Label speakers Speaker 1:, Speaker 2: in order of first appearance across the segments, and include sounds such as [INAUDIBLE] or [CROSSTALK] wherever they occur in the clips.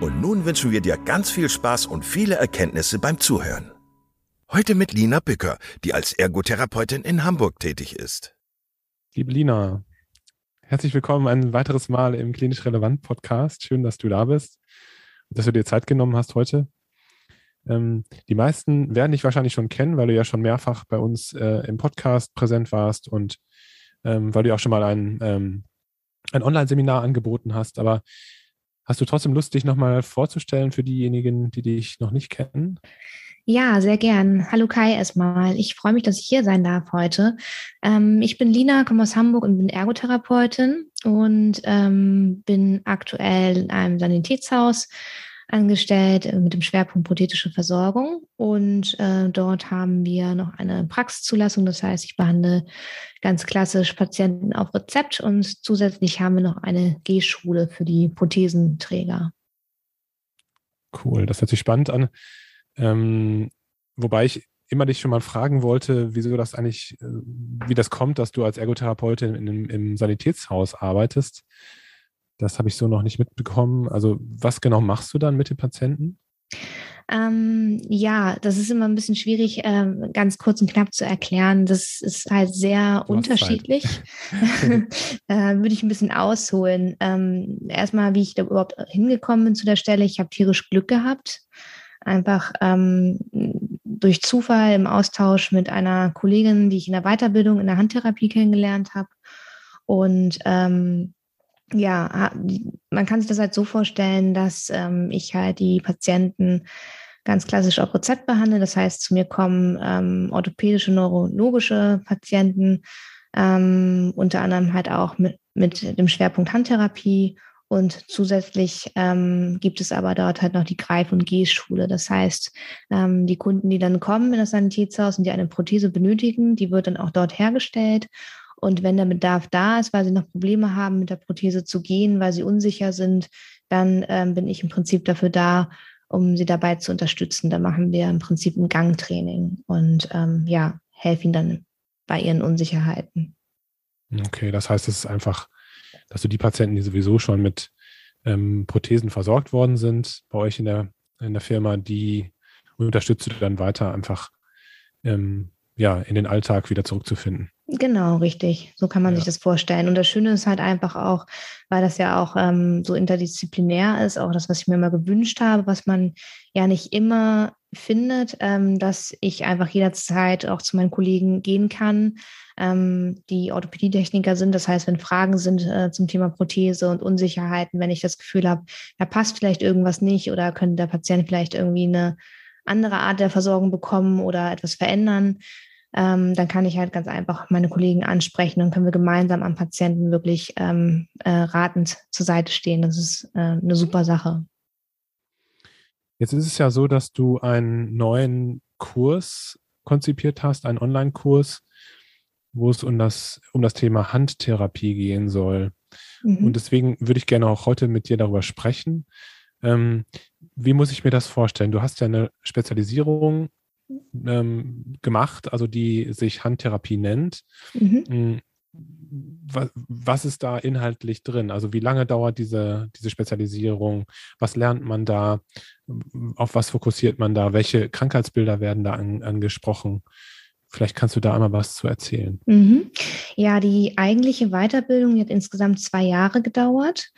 Speaker 1: und nun wünschen wir dir ganz viel Spaß und viele Erkenntnisse beim Zuhören. Heute mit Lina Bücker, die als Ergotherapeutin in Hamburg tätig ist.
Speaker 2: Liebe Lina, herzlich willkommen ein weiteres Mal im Klinisch Relevant Podcast. Schön, dass du da bist und dass du dir Zeit genommen hast heute. Ähm, die meisten werden dich wahrscheinlich schon kennen, weil du ja schon mehrfach bei uns äh, im Podcast präsent warst und ähm, weil du auch schon mal ein, ähm, ein Online-Seminar angeboten hast. Aber Hast du trotzdem Lust, dich nochmal vorzustellen für diejenigen, die dich noch nicht kennen?
Speaker 3: Ja, sehr gern. Hallo Kai erstmal. Ich freue mich, dass ich hier sein darf heute. Ähm, ich bin Lina, komme aus Hamburg und bin Ergotherapeutin und ähm, bin aktuell in einem Sanitätshaus angestellt äh, mit dem Schwerpunkt prothetische Versorgung. Und äh, dort haben wir noch eine Praxiszulassung. Das heißt, ich behandle ganz klassisch Patienten auf Rezept und zusätzlich haben wir noch eine G-Schule für die Prothesenträger.
Speaker 2: Cool, das hört sich spannend an. Ähm, wobei ich immer dich schon mal fragen wollte, wieso das eigentlich, äh, wie das kommt, dass du als Ergotherapeutin in, im Sanitätshaus arbeitest. Das habe ich so noch nicht mitbekommen. Also was genau machst du dann mit den Patienten?
Speaker 3: Ähm, ja, das ist immer ein bisschen schwierig, ähm, ganz kurz und knapp zu erklären. Das ist halt sehr unterschiedlich. [LAUGHS] [LAUGHS] äh, Würde ich ein bisschen ausholen. Ähm, erstmal, wie ich da überhaupt hingekommen bin zu der Stelle. Ich habe tierisch Glück gehabt. Einfach ähm, durch Zufall im Austausch mit einer Kollegin, die ich in der Weiterbildung in der Handtherapie kennengelernt habe. Und ähm, ja, man kann sich das halt so vorstellen, dass ähm, ich halt die Patienten ganz klassisch auf Rezept behandle. Das heißt, zu mir kommen ähm, orthopädische, neurologische Patienten, ähm, unter anderem halt auch mit, mit dem Schwerpunkt Handtherapie. Und zusätzlich ähm, gibt es aber dort halt noch die Greif- und Gehschule. Das heißt, ähm, die Kunden, die dann kommen in das Sanitätshaus und die eine Prothese benötigen, die wird dann auch dort hergestellt. Und wenn der Bedarf da ist, weil sie noch Probleme haben, mit der Prothese zu gehen, weil sie unsicher sind, dann ähm, bin ich im Prinzip dafür da, um sie dabei zu unterstützen. Da machen wir im Prinzip ein Gangtraining und ähm, ja, helfen ihnen dann bei ihren Unsicherheiten.
Speaker 2: Okay, das heißt, es ist einfach, dass du die Patienten, die sowieso schon mit ähm, Prothesen versorgt worden sind, bei euch in der, in der Firma, die unterstützt du dann weiter einfach ähm, ja, in den Alltag wieder zurückzufinden.
Speaker 3: Genau, richtig. So kann man ja. sich das vorstellen. Und das Schöne ist halt einfach auch, weil das ja auch ähm, so interdisziplinär ist, auch das, was ich mir immer gewünscht habe, was man ja nicht immer findet, ähm, dass ich einfach jederzeit auch zu meinen Kollegen gehen kann, ähm, die Orthopädietechniker sind. Das heißt, wenn Fragen sind äh, zum Thema Prothese und Unsicherheiten, wenn ich das Gefühl habe, da passt vielleicht irgendwas nicht oder könnte der Patient vielleicht irgendwie eine andere Art der Versorgung bekommen oder etwas verändern, ähm, dann kann ich halt ganz einfach meine Kollegen ansprechen und können wir gemeinsam am Patienten wirklich ähm, äh, ratend zur Seite stehen. Das ist äh, eine super Sache.
Speaker 2: Jetzt ist es ja so, dass du einen neuen Kurs konzipiert hast, einen Online-Kurs, wo es um das, um das Thema Handtherapie gehen soll. Mhm. Und deswegen würde ich gerne auch heute mit dir darüber sprechen. Ähm, wie muss ich mir das vorstellen? Du hast ja eine Spezialisierung ähm, gemacht, also die sich Handtherapie nennt. Mhm. Hm, was, was, ist da inhaltlich drin? Also wie lange dauert diese, diese Spezialisierung? Was lernt man da? Auf was fokussiert man da? Welche Krankheitsbilder werden da an, angesprochen? Vielleicht kannst du da einmal was zu erzählen.
Speaker 3: Mhm. Ja, die eigentliche Weiterbildung hat insgesamt zwei Jahre gedauert.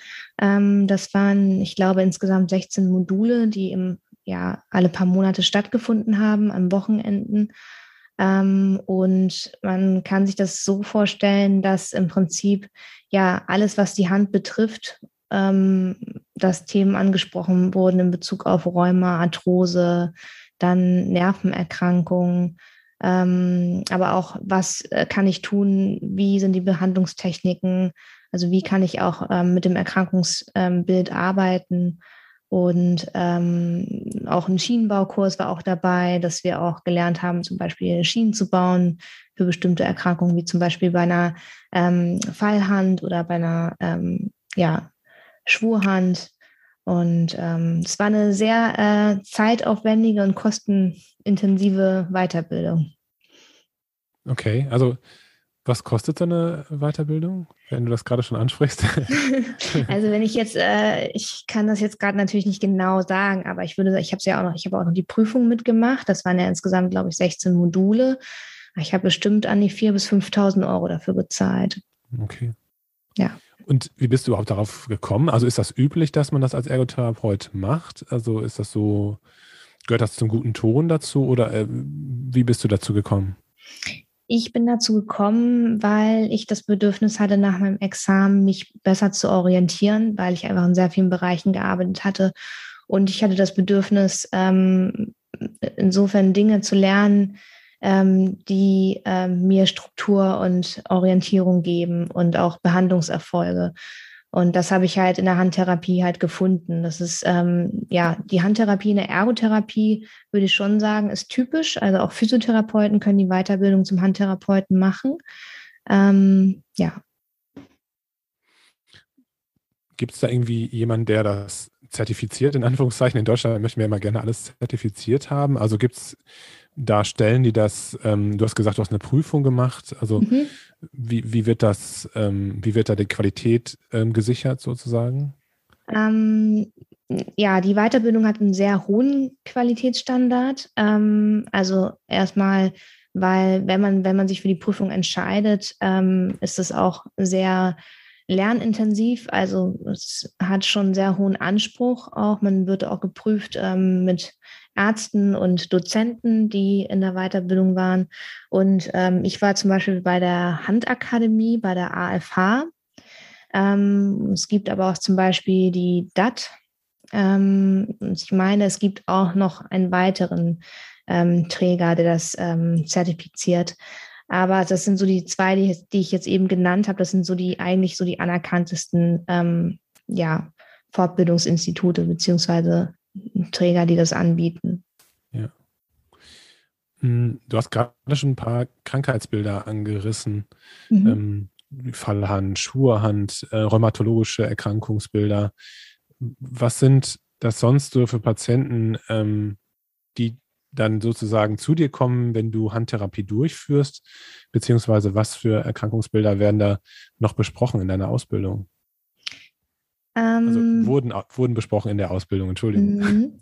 Speaker 3: Ähm, das waren, ich glaube, insgesamt 16 Module, die im, ja, alle paar Monate stattgefunden haben, an Wochenenden. Ähm, und man kann sich das so vorstellen, dass im Prinzip ja alles, was die Hand betrifft, ähm, dass Themen angesprochen wurden in Bezug auf Rheuma, Arthrose, dann Nervenerkrankungen, ähm, aber auch, was äh, kann ich tun? Wie sind die Behandlungstechniken? Also wie kann ich auch ähm, mit dem Erkrankungsbild ähm, arbeiten? Und ähm, auch ein Schienenbaukurs war auch dabei, dass wir auch gelernt haben, zum Beispiel Schienen zu bauen für bestimmte Erkrankungen, wie zum Beispiel bei einer ähm, Fallhand oder bei einer ähm, ja, Schwurhand. Und ähm, es war eine sehr äh, zeitaufwendige und kostenintensive Weiterbildung.
Speaker 2: Okay, also was kostet so eine Weiterbildung, wenn du das gerade schon ansprichst? [LAUGHS]
Speaker 3: also wenn ich jetzt, äh, ich kann das jetzt gerade natürlich nicht genau sagen, aber ich würde, ich habe ja auch noch, ich habe auch noch die Prüfung mitgemacht. Das waren ja insgesamt, glaube ich, 16 Module. Ich habe bestimmt an die 4.000 bis 5.000 Euro dafür bezahlt.
Speaker 2: Okay.
Speaker 3: Ja.
Speaker 2: Und wie bist du überhaupt darauf gekommen? Also ist das üblich, dass man das als Ergotherapeut macht? Also ist das so, gehört das zum guten Ton dazu oder äh, wie bist du dazu gekommen?
Speaker 3: Ich bin dazu gekommen, weil ich das Bedürfnis hatte, nach meinem Examen mich besser zu orientieren, weil ich einfach in sehr vielen Bereichen gearbeitet hatte. Und ich hatte das Bedürfnis, ähm, insofern Dinge zu lernen, ähm, die ähm, mir Struktur und Orientierung geben und auch Behandlungserfolge. Und das habe ich halt in der Handtherapie halt gefunden. Das ist, ähm, ja, die Handtherapie in der Ergotherapie, würde ich schon sagen, ist typisch. Also auch Physiotherapeuten können die Weiterbildung zum Handtherapeuten machen. Ähm, ja.
Speaker 2: Gibt es da irgendwie jemanden, der das zertifiziert, in Anführungszeichen? In Deutschland möchten wir immer gerne alles zertifiziert haben. Also gibt es da Stellen, die das, ähm, du hast gesagt, du hast eine Prüfung gemacht. Also mhm. wie, wie wird das, ähm, wie wird da die Qualität ähm, gesichert sozusagen?
Speaker 3: Ähm, ja, die Weiterbildung hat einen sehr hohen Qualitätsstandard. Ähm, also erstmal, weil wenn man, wenn man sich für die Prüfung entscheidet, ähm, ist es auch sehr lernintensiv. Also es hat schon sehr hohen Anspruch auch. Man wird auch geprüft mit Ärzten und Dozenten, die in der Weiterbildung waren. Und ähm, ich war zum Beispiel bei der Handakademie, bei der AFH. Ähm, es gibt aber auch zum Beispiel die DAT. Ähm, ich meine, es gibt auch noch einen weiteren ähm, Träger, der das ähm, zertifiziert. Aber das sind so die zwei, die, die, ich jetzt eben genannt habe. Das sind so die eigentlich so die anerkanntesten ähm, ja, Fortbildungsinstitute beziehungsweise Träger, die das anbieten.
Speaker 2: Ja. Hm, du hast gerade schon ein paar Krankheitsbilder angerissen. Mhm. Ähm, Fallhand, Schwurhand, äh, rheumatologische Erkrankungsbilder. Was sind das sonst so für Patienten, ähm, die dann sozusagen zu dir kommen, wenn du Handtherapie durchführst? Beziehungsweise was für Erkrankungsbilder werden da noch besprochen in deiner Ausbildung? also ähm, wurden, wurden besprochen in der Ausbildung, Entschuldigung.
Speaker 3: Mhm.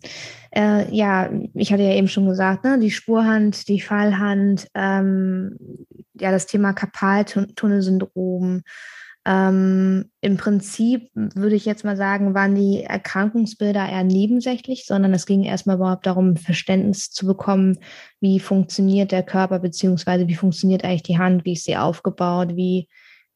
Speaker 3: Äh, ja, ich hatte ja eben schon gesagt, ne, die Spurhand, die Fallhand, ähm, ja, das Thema Karpaltunnelsyndrom. Ähm, Im Prinzip würde ich jetzt mal sagen, waren die Erkrankungsbilder eher nebensächlich, sondern es ging erstmal überhaupt darum, Verständnis zu bekommen, wie funktioniert der Körper, beziehungsweise wie funktioniert eigentlich die Hand, wie ist sie aufgebaut, wie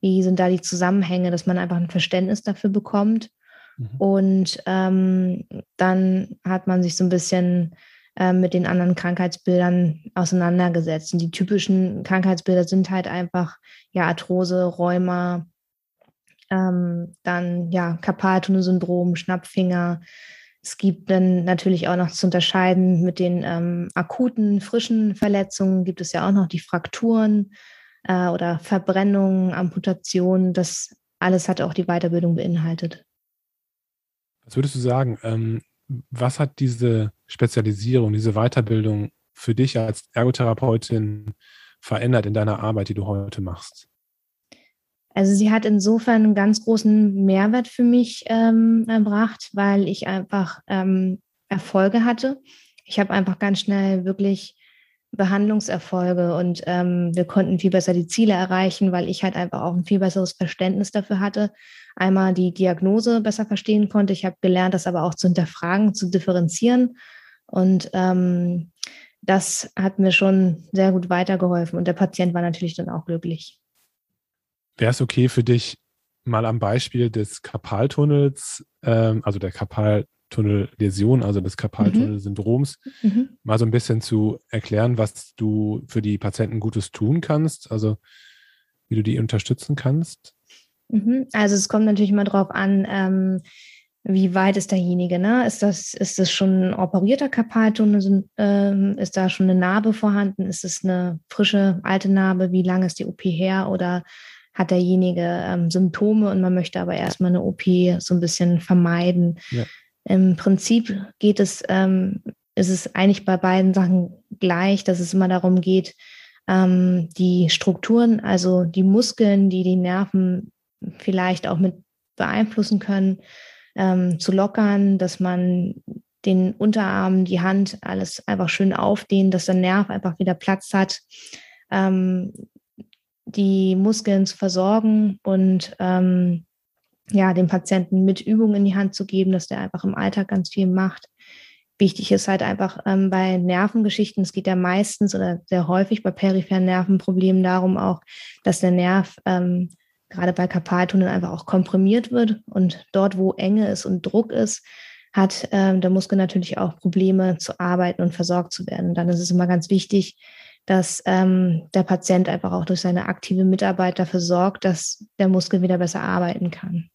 Speaker 3: wie sind da die Zusammenhänge, dass man einfach ein Verständnis dafür bekommt. Mhm. Und ähm, dann hat man sich so ein bisschen äh, mit den anderen Krankheitsbildern auseinandergesetzt. Und die typischen Krankheitsbilder sind halt einfach ja Arthrose, Rheuma, ähm, dann ja Karpaltunnelsyndrom, Schnappfinger. Es gibt dann natürlich auch noch zu unterscheiden mit den ähm, akuten, frischen Verletzungen, gibt es ja auch noch die Frakturen äh, oder Verbrennungen, Amputationen, das alles hat auch die Weiterbildung beinhaltet.
Speaker 2: Was würdest du sagen, ähm, was hat diese Spezialisierung, diese Weiterbildung für dich als Ergotherapeutin verändert in deiner Arbeit, die du heute machst?
Speaker 3: Also sie hat insofern einen ganz großen Mehrwert für mich ähm, erbracht, weil ich einfach ähm, Erfolge hatte. Ich habe einfach ganz schnell wirklich Behandlungserfolge und ähm, wir konnten viel besser die Ziele erreichen, weil ich halt einfach auch ein viel besseres Verständnis dafür hatte. Einmal die Diagnose besser verstehen konnte. Ich habe gelernt, das aber auch zu hinterfragen, zu differenzieren. Und ähm, das hat mir schon sehr gut weitergeholfen. Und der Patient war natürlich dann auch glücklich.
Speaker 2: Wäre es okay für dich, mal am Beispiel des Karpaltunnels, ähm, also der Karpaltunnelläsion, also des Karpaltunnelsyndroms, mhm. mhm. mal so ein bisschen zu erklären, was du für die Patienten Gutes tun kannst, also wie du die unterstützen kannst?
Speaker 3: Mhm. Also es kommt natürlich immer darauf an, ähm, wie weit ist derjenige, ne? Ist das, ist das schon ein operierter Karpaltunnel? Ähm, ist da schon eine Narbe vorhanden? Ist es eine frische, alte Narbe? Wie lange ist die OP her? Oder hat derjenige ähm, Symptome und man möchte aber erstmal eine OP so ein bisschen vermeiden. Ja. Im Prinzip geht es, ähm, ist es eigentlich bei beiden Sachen gleich, dass es immer darum geht, ähm, die Strukturen, also die Muskeln, die die Nerven vielleicht auch mit beeinflussen können, ähm, zu lockern, dass man den Unterarm, die Hand, alles einfach schön aufdehnt, dass der Nerv einfach wieder Platz hat. Ähm, die Muskeln zu versorgen und ähm, ja, dem Patienten mit Übungen in die Hand zu geben, dass der einfach im Alltag ganz viel macht. Wichtig ist halt einfach ähm, bei Nervengeschichten, es geht ja meistens oder sehr häufig bei peripheren Nervenproblemen darum auch, dass der Nerv ähm, gerade bei Karpaltunneln einfach auch komprimiert wird und dort, wo Enge ist und Druck ist, hat ähm, der Muskel natürlich auch Probleme zu arbeiten und versorgt zu werden. dann ist es immer ganz wichtig, dass ähm, der Patient einfach auch durch seine aktive Mitarbeit dafür sorgt, dass der Muskel wieder besser arbeiten kann.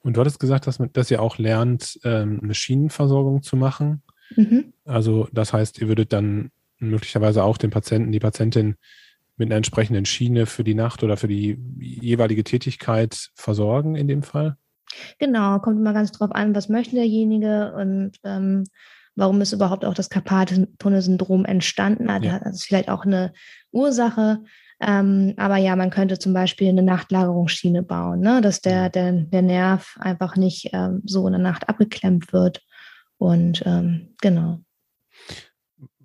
Speaker 2: Und du hattest gesagt, dass, dass ihr auch lernt, ähm, eine Schienenversorgung zu machen. Mhm. Also das heißt, ihr würdet dann möglicherweise auch den Patienten, die Patientin mit einer entsprechenden Schiene für die Nacht oder für die jeweilige Tätigkeit versorgen in dem Fall?
Speaker 3: Genau, kommt immer ganz drauf an, was möchte derjenige und ähm, warum ist überhaupt auch das Karpaltunnelsyndrom entstanden hat. Ja. Das ist vielleicht auch eine Ursache. Ähm, aber ja, man könnte zum Beispiel eine Nachtlagerungsschiene bauen, ne? dass der, der, der Nerv einfach nicht ähm, so in der Nacht abgeklemmt wird. Und ähm, genau.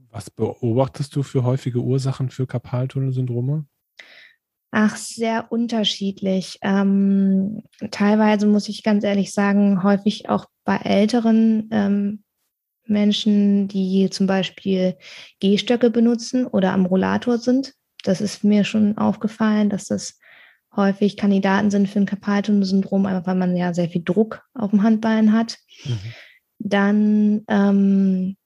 Speaker 2: Was beobachtest du für häufige Ursachen für Karpaltunnelsyndrome?
Speaker 3: Ach, sehr unterschiedlich. Ähm, teilweise muss ich ganz ehrlich sagen, häufig auch bei älteren ähm, Menschen, die zum Beispiel Gehstöcke benutzen oder am Rollator sind. Das ist mir schon aufgefallen, dass das häufig Kandidaten sind für ein Carpal-Tunnel-Syndrom, einfach weil man ja sehr viel Druck auf dem Handbein hat. Mhm. Dann ähm,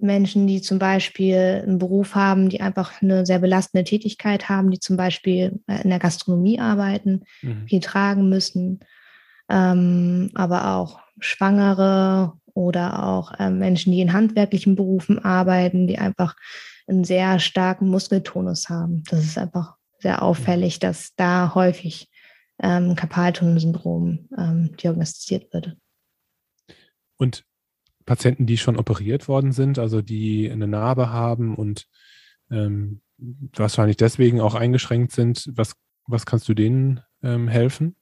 Speaker 3: Menschen, die zum Beispiel einen Beruf haben, die einfach eine sehr belastende Tätigkeit haben, die zum Beispiel in der Gastronomie arbeiten, mhm. viel tragen müssen, ähm, aber auch Schwangere oder auch äh, Menschen, die in handwerklichen Berufen arbeiten, die einfach einen sehr starken Muskeltonus haben. Das ist einfach sehr auffällig, dass da häufig ähm, Karpaltunnelsyndrom ähm, diagnostiziert wird.
Speaker 2: Und Patienten, die schon operiert worden sind, also die eine Narbe haben und ähm, wahrscheinlich deswegen auch eingeschränkt sind, was, was kannst du denen ähm, helfen?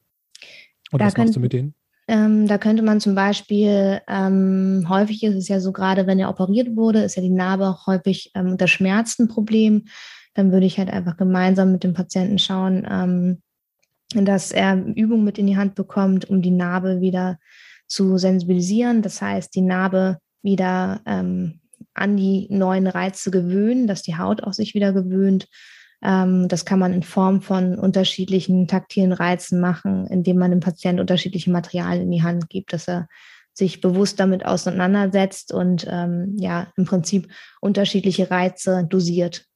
Speaker 2: Oder da was machst du mit denen?
Speaker 3: Ähm, da könnte man zum Beispiel, ähm, häufig ist es ja so, gerade wenn er operiert wurde, ist ja die Narbe auch häufig ähm, das Schmerzenproblem. Dann würde ich halt einfach gemeinsam mit dem Patienten schauen, ähm, dass er Übungen mit in die Hand bekommt, um die Narbe wieder zu sensibilisieren. Das heißt, die Narbe wieder ähm, an die neuen Reize gewöhnen, dass die Haut auch sich wieder gewöhnt das kann man in Form von unterschiedlichen taktilen Reizen machen, indem man dem Patienten unterschiedliche Materialien in die Hand gibt, dass er sich bewusst damit auseinandersetzt und ähm, ja, im Prinzip unterschiedliche Reize dosiert.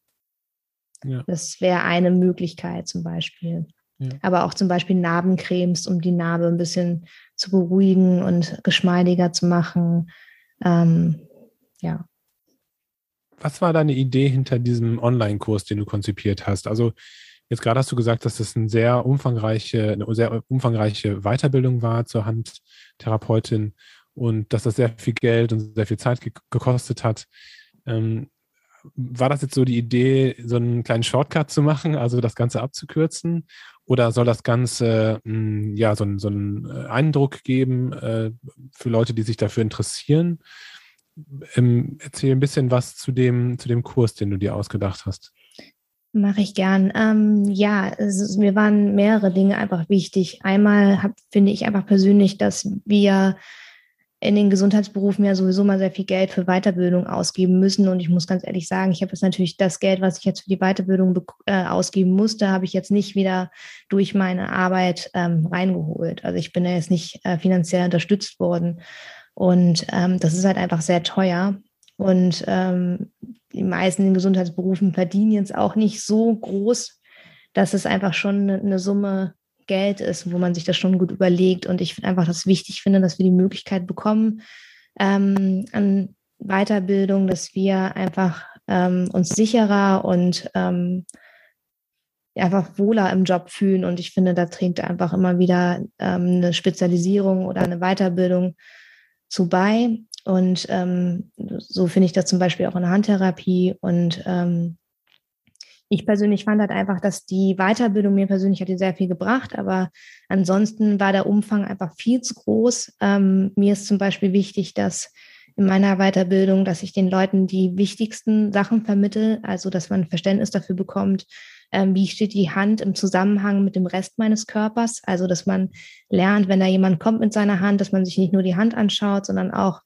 Speaker 3: Ja. Das wäre eine Möglichkeit zum Beispiel. Ja. Aber auch zum Beispiel Narbencremes, um die Narbe ein bisschen zu beruhigen und geschmeidiger zu machen. Ähm, ja.
Speaker 2: Was war deine Idee hinter diesem Online-Kurs, den du konzipiert hast? Also jetzt gerade hast du gesagt, dass das eine sehr umfangreiche, eine sehr umfangreiche Weiterbildung war zur Handtherapeutin. und dass das sehr viel Geld und sehr viel Zeit ge gekostet hat. Ähm, war das jetzt so die Idee, so einen kleinen Shortcut zu machen, also das Ganze abzukürzen? Oder soll das Ganze hm, ja so, so einen äh, Eindruck geben äh, für Leute, die sich dafür interessieren? Ähm, erzähl ein bisschen was zu dem, zu dem Kurs, den du dir ausgedacht hast.
Speaker 3: Mache ich gern. Ähm, ja, es, mir waren mehrere Dinge einfach wichtig. Einmal hab, finde ich einfach persönlich, dass wir in den Gesundheitsberufen ja sowieso mal sehr viel Geld für Weiterbildung ausgeben müssen. Und ich muss ganz ehrlich sagen, ich habe jetzt natürlich das Geld, was ich jetzt für die Weiterbildung äh, ausgeben musste, habe ich jetzt nicht wieder durch meine Arbeit ähm, reingeholt. Also ich bin ja jetzt nicht äh, finanziell unterstützt worden. Und ähm, das ist halt einfach sehr teuer. Und ähm, die meisten in den Gesundheitsberufen verdienen jetzt auch nicht so groß, dass es einfach schon eine Summe Geld ist, wo man sich das schon gut überlegt. Und ich einfach das wichtig finde, dass wir die Möglichkeit bekommen ähm, an Weiterbildung, dass wir einfach ähm, uns sicherer und ähm, einfach wohler im Job fühlen. Und ich finde, da trägt einfach immer wieder ähm, eine Spezialisierung oder eine Weiterbildung zu bei. Und ähm, so finde ich das zum Beispiel auch in der Handtherapie. Und ähm, ich persönlich fand halt einfach, dass die Weiterbildung mir persönlich hat sehr viel gebracht, aber ansonsten war der Umfang einfach viel zu groß. Ähm, mir ist zum Beispiel wichtig, dass in meiner Weiterbildung, dass ich den Leuten die wichtigsten Sachen vermittel, also dass man Verständnis dafür bekommt, ähm, wie steht die Hand im Zusammenhang mit dem Rest meines Körpers. Also dass man lernt, wenn da jemand kommt mit seiner Hand, dass man sich nicht nur die Hand anschaut, sondern auch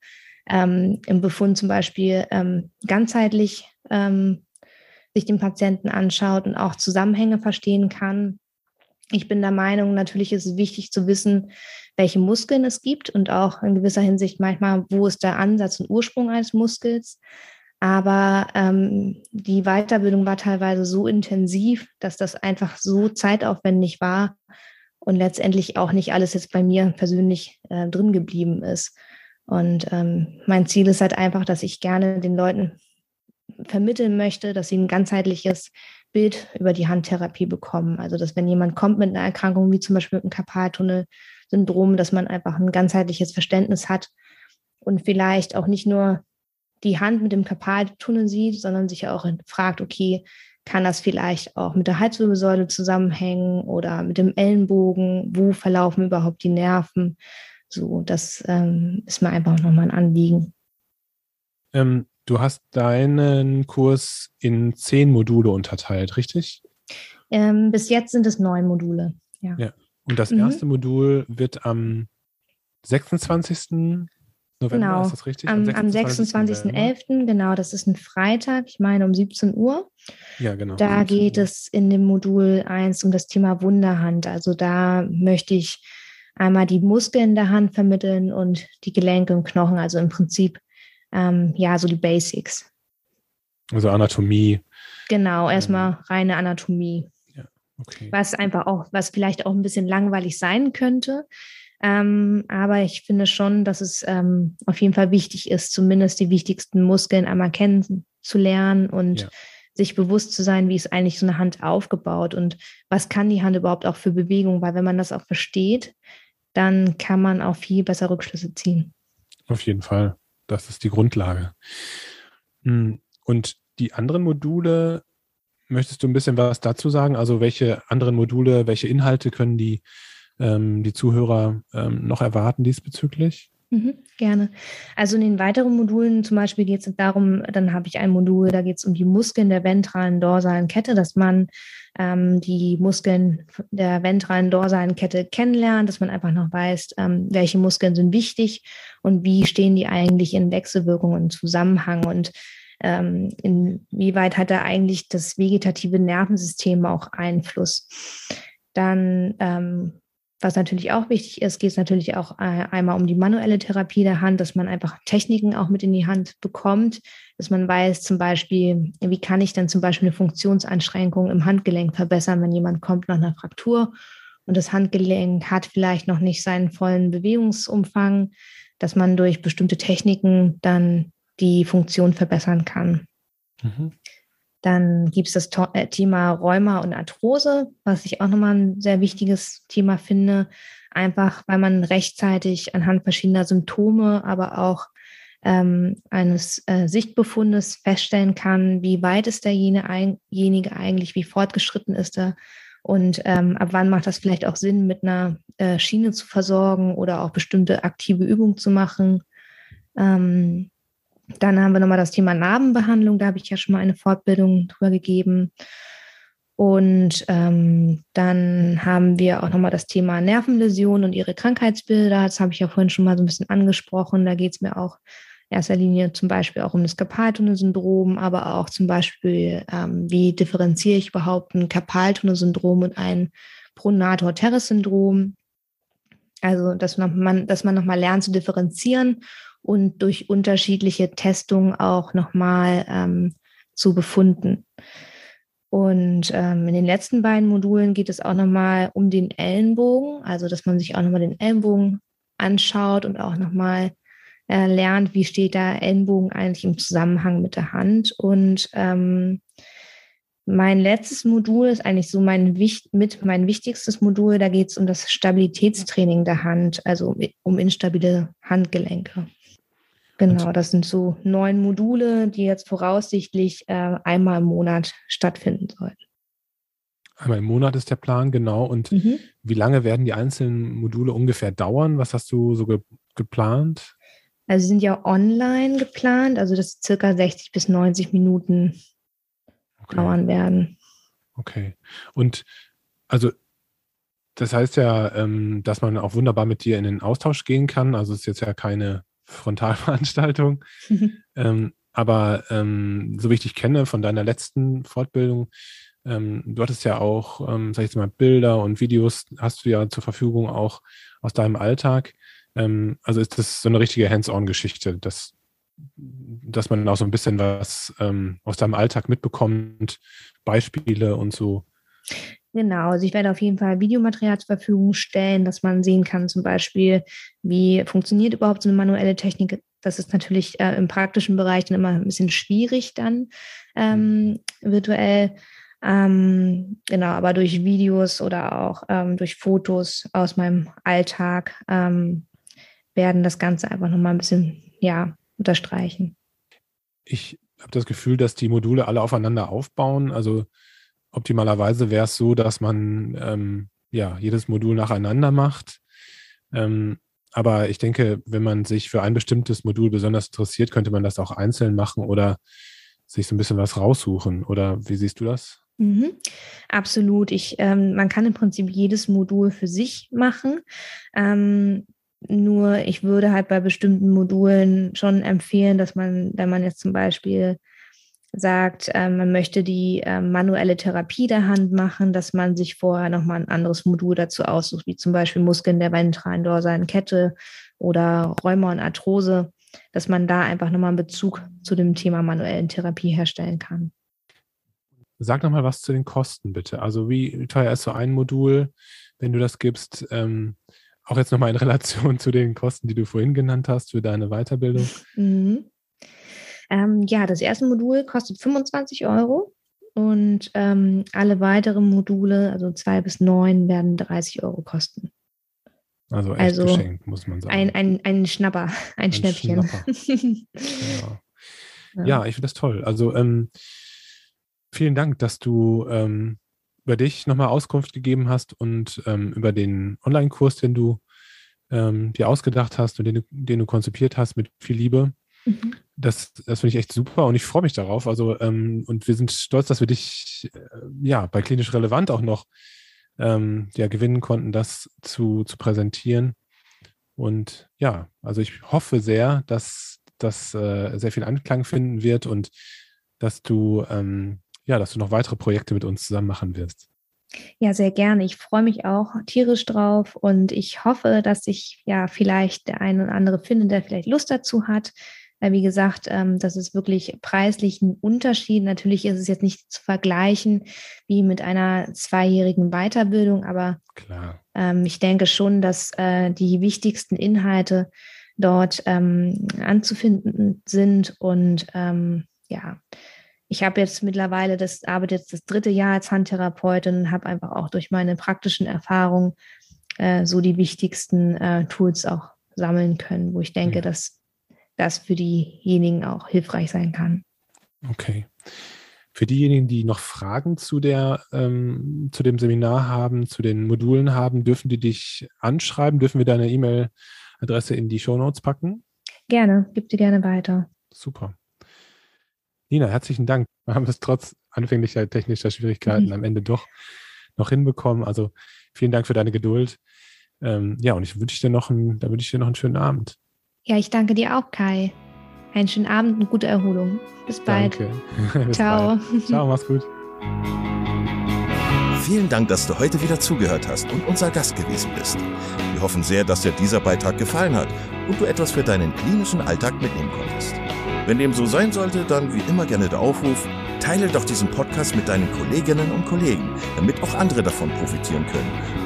Speaker 3: ähm, im Befund zum Beispiel ähm, ganzheitlich ähm, sich den Patienten anschaut und auch Zusammenhänge verstehen kann. Ich bin der Meinung, natürlich ist es wichtig zu wissen, welche Muskeln es gibt und auch in gewisser Hinsicht manchmal, wo ist der Ansatz und Ursprung eines Muskels. Aber ähm, die Weiterbildung war teilweise so intensiv, dass das einfach so zeitaufwendig war und letztendlich auch nicht alles jetzt bei mir persönlich äh, drin geblieben ist. Und ähm, mein Ziel ist halt einfach, dass ich gerne den Leuten vermitteln möchte, dass sie ein ganzheitliches Bild über die Handtherapie bekommen. Also dass wenn jemand kommt mit einer Erkrankung wie zum Beispiel mit einem Karpaltunnel-Syndrom, dass man einfach ein ganzheitliches Verständnis hat und vielleicht auch nicht nur die Hand mit dem Karpaltunnel sieht, sondern sich auch fragt, okay, kann das vielleicht auch mit der Halswirbelsäule zusammenhängen oder mit dem Ellenbogen? Wo verlaufen überhaupt die Nerven? So, das ähm, ist mir einfach nochmal ein Anliegen.
Speaker 2: Ähm, Du hast deinen Kurs in zehn Module unterteilt, richtig?
Speaker 3: Ähm, bis jetzt sind es neun Module. Ja.
Speaker 2: ja. Und das mhm. erste Modul wird am 26. November,
Speaker 3: genau. ist das richtig? Am, am 26.11., 26. genau, das ist ein Freitag, ich meine um 17 Uhr.
Speaker 2: Ja, genau.
Speaker 3: Da geht es in dem Modul 1 um das Thema Wunderhand. Also da möchte ich einmal die Muskeln der Hand vermitteln und die Gelenke und Knochen, also im Prinzip ähm, ja, so die Basics.
Speaker 2: Also Anatomie.
Speaker 3: Genau, erstmal ähm, reine Anatomie.
Speaker 2: Ja, okay.
Speaker 3: Was einfach auch, was vielleicht auch ein bisschen langweilig sein könnte. Ähm, aber ich finde schon, dass es ähm, auf jeden Fall wichtig ist, zumindest die wichtigsten Muskeln einmal kennenzulernen und ja. sich bewusst zu sein, wie ist eigentlich so eine Hand aufgebaut und was kann die Hand überhaupt auch für Bewegung, weil wenn man das auch versteht, dann kann man auch viel besser Rückschlüsse ziehen.
Speaker 2: Auf jeden Fall. Das ist die Grundlage. Hm, und die anderen Module, möchtest du ein bisschen was dazu sagen? Also welche anderen Module, welche Inhalte können die, ähm, die Zuhörer ähm, noch erwarten diesbezüglich?
Speaker 3: Mhm, gerne. Also in den weiteren Modulen zum Beispiel geht es darum, dann habe ich ein Modul, da geht es um die Muskeln der ventralen dorsalen Kette, dass man ähm, die Muskeln der ventralen dorsalen Kette kennenlernt, dass man einfach noch weiß, ähm, welche Muskeln sind wichtig und wie stehen die eigentlich in Wechselwirkung und Zusammenhang und ähm, inwieweit hat da eigentlich das vegetative Nervensystem auch Einfluss. Dann ähm, was natürlich auch wichtig ist, geht es natürlich auch äh, einmal um die manuelle Therapie der Hand, dass man einfach Techniken auch mit in die Hand bekommt, dass man weiß zum Beispiel, wie kann ich dann zum Beispiel eine Funktionsanschränkung im Handgelenk verbessern, wenn jemand kommt nach einer Fraktur und das Handgelenk hat vielleicht noch nicht seinen vollen Bewegungsumfang, dass man durch bestimmte Techniken dann die Funktion verbessern kann. Mhm. Dann gibt es das äh, Thema Rheuma und Arthrose, was ich auch nochmal ein sehr wichtiges Thema finde. einfach weil man rechtzeitig anhand verschiedener Symptome, aber auch ähm, eines äh, Sichtbefundes feststellen kann, wie weit ist derjenige eigentlich, wie fortgeschritten ist er und ähm, ab wann macht das vielleicht auch Sinn, mit einer äh, Schiene zu versorgen oder auch bestimmte aktive Übungen zu machen. Ähm, dann haben wir nochmal das Thema Narbenbehandlung, da habe ich ja schon mal eine Fortbildung drüber gegeben. Und ähm, dann haben wir auch nochmal das Thema Nervenläsionen und ihre Krankheitsbilder. Das habe ich ja vorhin schon mal so ein bisschen angesprochen. Da geht es mir auch in erster Linie zum Beispiel auch um das Karpaltunnelsyndrom, aber auch zum Beispiel, ähm, wie differenziere ich überhaupt ein Karpaltunnelsyndrom und ein Pronator-Teres-Syndrom. Also, dass man, dass man nochmal lernt zu differenzieren und durch unterschiedliche Testungen auch nochmal ähm, zu befunden. Und ähm, in den letzten beiden Modulen geht es auch nochmal um den Ellenbogen, also dass man sich auch nochmal den Ellenbogen anschaut und auch nochmal äh, lernt, wie steht der Ellenbogen eigentlich im Zusammenhang mit der Hand. Und ähm, mein letztes Modul ist eigentlich so mein, mit mein wichtigstes Modul. Da geht es um das Stabilitätstraining der Hand, also um instabile Handgelenke. Genau, das sind so neun Module, die jetzt voraussichtlich äh, einmal im Monat stattfinden sollen.
Speaker 2: Einmal im Monat ist der Plan, genau. Und mhm. wie lange werden die einzelnen Module ungefähr dauern? Was hast du so ge geplant?
Speaker 3: Also sie sind ja online geplant, also dass circa 60 bis 90 Minuten okay. dauern werden.
Speaker 2: Okay. Und also das heißt ja, ähm, dass man auch wunderbar mit dir in den Austausch gehen kann. Also es ist jetzt ja keine Frontalveranstaltung. [LAUGHS] ähm, aber ähm, so wie ich dich kenne von deiner letzten Fortbildung, ähm, du hattest ja auch, ähm, sag ich jetzt mal, Bilder und Videos hast du ja zur Verfügung auch aus deinem Alltag. Ähm, also ist das so eine richtige Hands-on-Geschichte, dass, dass man auch so ein bisschen was ähm, aus deinem Alltag mitbekommt, Beispiele und so.
Speaker 3: Genau, also ich werde auf jeden Fall Videomaterial zur Verfügung stellen, dass man sehen kann, zum Beispiel, wie funktioniert überhaupt so eine manuelle Technik. Das ist natürlich äh, im praktischen Bereich dann immer ein bisschen schwierig dann ähm, virtuell. Ähm, genau, aber durch Videos oder auch ähm, durch Fotos aus meinem Alltag ähm, werden das Ganze einfach nochmal ein bisschen, ja, unterstreichen.
Speaker 2: Ich habe das Gefühl, dass die Module alle aufeinander aufbauen. Also optimalerweise wäre es so, dass man ähm, ja jedes Modul nacheinander macht. Ähm, aber ich denke, wenn man sich für ein bestimmtes Modul besonders interessiert, könnte man das auch einzeln machen oder sich so ein bisschen was raussuchen. Oder wie siehst du das?
Speaker 3: Mhm, absolut. Ich, ähm, man kann im Prinzip jedes Modul für sich machen. Ähm, nur ich würde halt bei bestimmten Modulen schon empfehlen, dass man, wenn man jetzt zum Beispiel sagt, äh, man möchte die äh, manuelle Therapie der Hand machen, dass man sich vorher nochmal ein anderes Modul dazu aussucht, wie zum Beispiel Muskeln der ventralen dorsalen Kette oder Rheuma und Arthrose, dass man da einfach nochmal einen Bezug zu dem Thema manuellen Therapie herstellen kann.
Speaker 2: Sag nochmal was zu den Kosten, bitte. Also wie teuer ist so ein Modul, wenn du das gibst? Ähm, auch jetzt nochmal in Relation [LAUGHS] zu den Kosten, die du vorhin genannt hast für deine Weiterbildung.
Speaker 3: Mhm. Ähm, ja, das erste Modul kostet 25 Euro und ähm, alle weiteren Module, also zwei bis neun, werden 30 Euro kosten.
Speaker 2: Also echt also geschenkt, muss man sagen.
Speaker 3: Ein, ein, ein Schnapper, [LAUGHS] ein, ein Schnäppchen. [LAUGHS]
Speaker 2: ja. ja. ja. ich finde das toll. Also ähm, vielen Dank, dass du ähm, über dich nochmal Auskunft gegeben hast und ähm, über den Online-Kurs, den du ähm, dir ausgedacht hast und den, den, du konzipiert hast mit viel Liebe. Mhm. Das, das finde ich echt super und ich freue mich darauf. Also, ähm, und wir sind stolz, dass wir dich äh, ja bei klinisch relevant auch noch ähm, ja, gewinnen konnten, das zu, zu präsentieren. Und ja, also ich hoffe sehr, dass das äh, sehr viel Anklang finden wird und dass du ähm, ja, dass du noch weitere Projekte mit uns zusammen machen wirst.
Speaker 3: Ja, sehr gerne. Ich freue mich auch tierisch drauf und ich hoffe, dass ich ja vielleicht der eine oder andere finde, der vielleicht Lust dazu hat. Weil, wie gesagt, ähm, das ist wirklich preislich ein Unterschied. Natürlich ist es jetzt nicht zu vergleichen wie mit einer zweijährigen Weiterbildung, aber ähm, ich denke schon, dass äh, die wichtigsten Inhalte dort ähm, anzufinden sind und ja, ich habe jetzt mittlerweile, das arbeite jetzt das dritte Jahr als Handtherapeutin und habe einfach auch durch meine praktischen Erfahrungen äh, so die wichtigsten äh, Tools auch sammeln können, wo ich denke, ja. dass das für diejenigen auch hilfreich sein kann.
Speaker 2: Okay. Für diejenigen, die noch Fragen zu, der, ähm, zu dem Seminar haben, zu den Modulen haben, dürfen die dich anschreiben? Dürfen wir deine E-Mail-Adresse in die Show Notes packen?
Speaker 3: Gerne, gib dir gerne weiter.
Speaker 2: Super. Nina, herzlichen Dank. Wir haben es trotz anfänglicher technischer Schwierigkeiten mhm. am Ende doch noch hinbekommen. Also vielen Dank für deine Geduld. Ähm, ja, und ich wünsche dir noch einen, da wünsche ich dir noch einen schönen Abend.
Speaker 3: Ja, ich danke dir auch, Kai. Einen schönen Abend und gute Erholung. Bis bald.
Speaker 2: Danke. [LAUGHS] Bis Ciao. Bald. Ciao, mach's gut.
Speaker 1: Vielen Dank, dass du heute wieder zugehört hast und unser Gast gewesen bist. Wir hoffen sehr, dass dir dieser Beitrag gefallen hat und du etwas für deinen klinischen Alltag mitnehmen konntest. Wenn dem so sein sollte, dann wie immer gerne der Aufruf, teile doch diesen Podcast mit deinen Kolleginnen und Kollegen, damit auch andere davon profitieren können.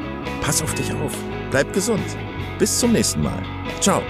Speaker 1: Pass auf dich auf, bleib gesund bis zum nächsten Mal. Ciao.